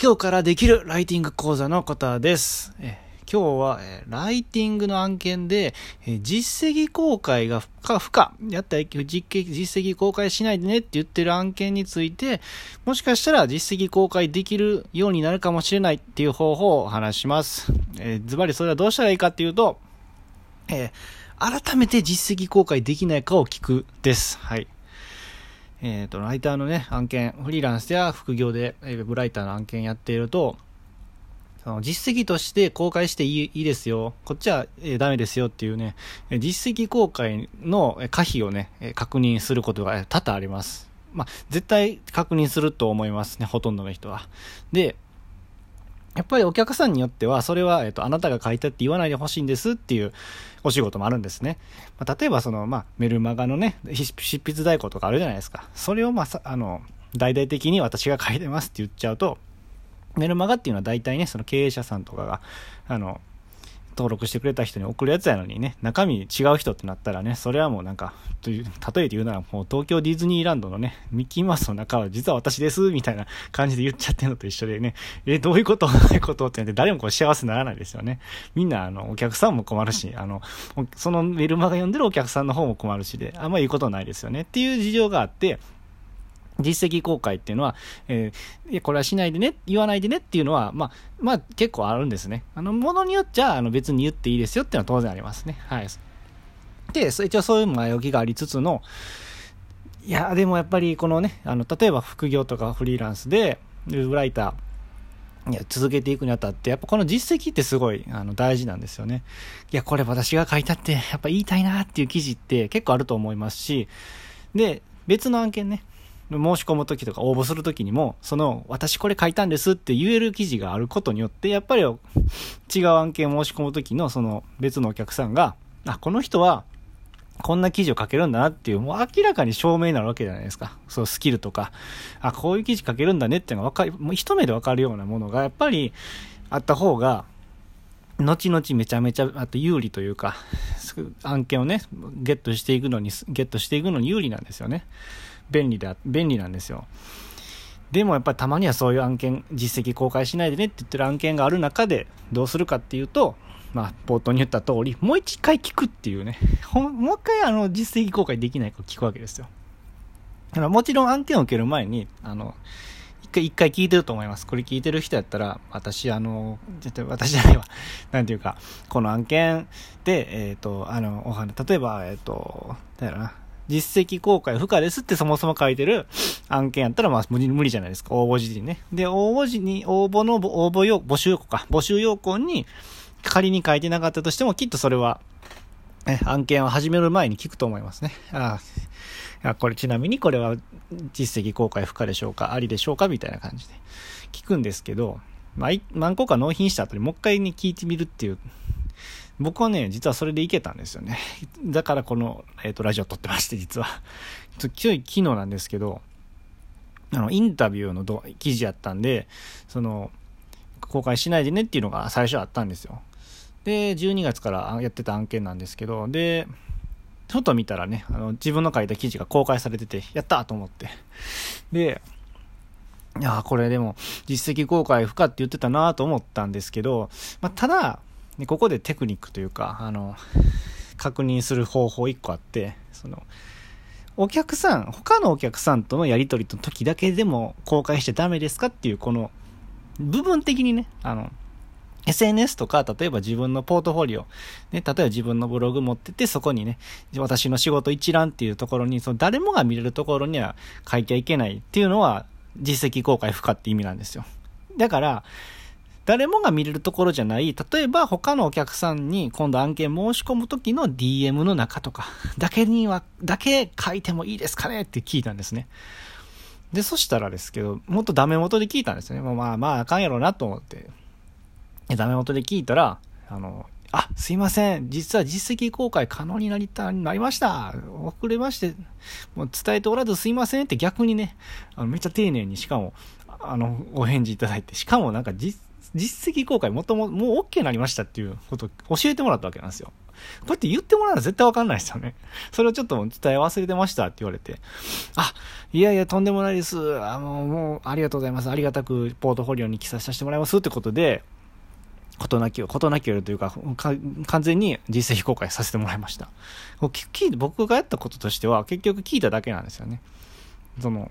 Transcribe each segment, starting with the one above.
今日からできるライティング講座のことです。え今日は、えライティングの案件で、え実績公開が不可不可、やったら実績公開しないでねって言ってる案件について、もしかしたら実績公開できるようになるかもしれないっていう方法を話します。えズバリそれはどうしたらいいかっていうと、え、改めて実績公開できないかを聞くです。はい。えっ、ー、と、ライターのね、案件、フリーランスや副業で、ウェブライターの案件やっていると、その実績として公開していいですよ。こっちは、えー、ダメですよっていうね、実績公開の可否をね、確認することが多々あります。まあ、絶対確認すると思いますね、ほとんどの人は。で、やっぱりお客さんによっては、それは、えっと、あなたが書いたって言わないでほしいんですっていうお仕事もあるんですね。まあ、例えば、その、まあ、メルマガのね、執筆代行とかあるじゃないですか。それを、まあ、あの、大々的に私が書いてますって言っちゃうと、メルマガっていうのは大体ね、その経営者さんとかが、あの、登録してくれた人に送るやつやのにね、中身違う人ってなったらね、それはもうなんか、という、例えて言うならもう東京ディズニーランドのね、ミッキーマウスの中は実は私です、みたいな 感じで言っちゃってるのと一緒でね、え、どういうこと？どういこと？って言って誰もこう幸せにならないですよね。みんなあの、お客さんも困るし、あの、そのメルマガ読んでるお客さんの方も困るしで、あんまり言うことないですよね。っていう事情があって、実績公開っていうのは、えー、これはしないでね、言わないでねっていうのは、まあ、まあ、結構あるんですね。あの、ものによっちゃ、あの、別に言っていいですよっていうのは当然ありますね。はい。で、一応そういう前置きがありつつの、いや、でもやっぱりこのね、あの、例えば副業とかフリーランスで、ウェブライター、いや、続けていくにあたって、やっぱこの実績ってすごい、あの、大事なんですよね。いや、これ私が書いたって、やっぱ言いたいなっていう記事って結構あると思いますし、で、別の案件ね、申し込む時とか応募する時にも、その、私これ書いたんですって言える記事があることによって、やっぱり違う案件申し込む時のその別のお客さんが、あ、この人は、こんな記事を書けるんだなっていう、もう明らかに証明になるわけじゃないですか。そうスキルとか、あ、こういう記事書けるんだねっていうのがわか、もう一目でわかるようなものが、やっぱりあった方が、後々めちゃめちゃ、あと有利というか、案件をね、ゲットしていくのに、ゲットしていくのに有利なんですよね。便利だ、便利なんですよ。でもやっぱりたまにはそういう案件、実績公開しないでねって言ってる案件がある中で、どうするかっていうと、まあ、冒頭に言った通り、もう一回聞くっていうね、もう一回あの、実績公開できないか聞くわけですよ。だからもちろん案件を受ける前に、あの、一回、一回聞いてると思います。これ聞いてる人やったら、私、あの、私じゃないわ。なんていうか、この案件で、えっ、ー、と、あの、お花、例えば、えっ、ー、と、だよな、実績公開不可ですってそもそも書いてる案件やったら、まあ無理じゃないですか。応募時にね。で、応募時に、応募の、応募要、募集要項か。募集要項に、仮に書いてなかったとしても、きっとそれは、え、案件を始める前に聞くと思いますね。ああ、これちなみにこれは実績公開不可でしょうか？ありでしょうか？みたいな感じで聞くんですけど、まあ、何個か納品した後にもう一回に聞いてみるっていう僕はね、実はそれでいけたんですよね。だからこの、えっ、ー、と、ラジオ撮ってまして、実は。ちょ昨日、昨日なんですけど、あの、インタビューのど記事やったんで、その、公開しないでねっていうのが最初あったんですよ。で、12月からやってた案件なんですけど、で、ちょっと見たらね、あの、自分の書いた記事が公開されてて、やったと思って。で、いやこれでも、実績公開不可って言ってたなと思ったんですけど、まあ、ただ、でここでテクニックというかあの確認する方法1個あってそのお客さん他のお客さんとのやり取りの時だけでも公開しちゃダメですかっていうこの部分的にねあの SNS とか、例えば自分のポートフォリオ、ね、例えば自分のブログ持ってて、そこにね、私の仕事一覧っていうところに、その誰もが見れるところには書いちゃいけないっていうのは、実績公開不可って意味なんですよ。だから、誰もが見れるところじゃない、例えば他のお客さんに今度案件申し込む時の DM の中とか、だけには、だけ書いてもいいですかね？って聞いたんですね。で、そしたらですけど、もっとダメ元で聞いたんですね。まあまああかんやろうなと思って。ダメ元で聞いたら、あの、あ、すいません。実は実績公開可能になりた、なりました。遅れまして、もう伝えておらずすいませんって逆にね、あのめっちゃ丁寧にしかも、あの、お返事いただいて、しかもなんか実実績公開もとも、もう OK になりましたっていうことを教えてもらったわけなんですよ。こうやって言ってもらうのは絶対わかんないですよね。それをちょっと伝え忘れてましたって言われて、あ、いやいや、とんでもないです。あの、もう、ありがとうございます。ありがたくポートフォリオに記載させてもらいますってことで、ことなきを、ことなきをというか完全に実績公開させてもらいました。僕がやったこととしては、結局聞いただけなんですよね。その、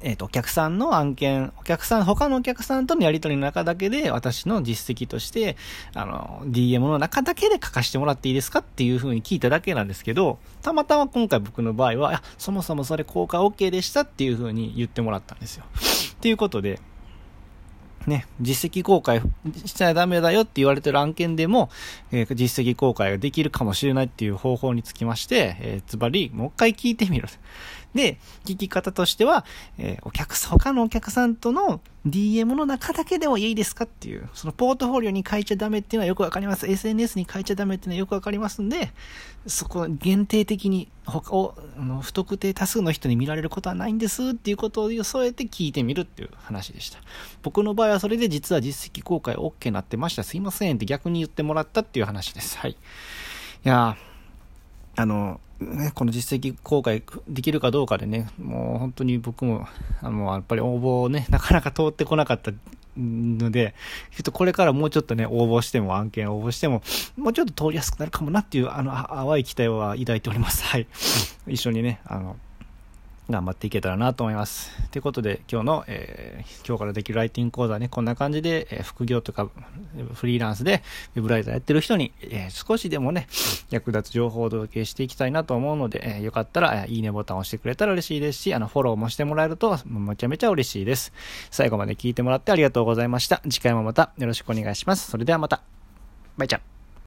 えっ、ー、と、お客さんの案件、お客さん、他のお客さんとのやりとりの中だけで、私の実績として、あの、DM の中だけで書かせてもらっていいですかっていう風に聞いただけなんですけど、たまたま今回僕の場合は、いや、そもそもそれ効果 OK でしたっていう風に言ってもらったんですよ。っていうことで、ね、実績公開しちゃダメだよって言われてる案件でも、えー、実績公開ができるかもしれないっていう方法につきまして、えー、ズバリ、もう一回聞いてみる。で、聞き方としては、えー、お客さん、他のお客さんとの DM の中だけでもいいですかっていう、そのポートフォリオに書いちゃダメっていうのはよくわかります。SNS に書いちゃダメっていうのはよくわかりますんで、そこ限定的に他を、あの不特定多数の人に見られることはないんですっていうことを添えて聞いてみるっていう話でした。僕の場合はそれで実は実績公開 OK になってました。すいませんって逆に言ってもらったっていう話です。はい。いやーあの、ね、この実績公開できるかどうかでね、もう本当に僕も、あの、やっぱり応募ね、なかなか通ってこなかったので、ちょっとこれからもうちょっとね、応募しても、案件応募しても、もうちょっと通りやすくなるかもなっていう、あの、淡い期待は抱いております。はい。一緒にね、あの、頑張っていけたらなと思います。ということで、今日の、えー、今日からできるライティング講座ね、こんな感じで、えー、副業とかフリーランスでウェブライターやってる人に、えー、少しでもね、役立つ情報をお届けしていきたいなと思うので、えよかったら、いいねボタンを押してくれたら嬉しいですし、あの、フォローもしてもらえると、めちゃめちゃ嬉しいです。最後まで聞いてもらってありがとうございました。次回もまたよろしくお願いします。それではまた。バイチャ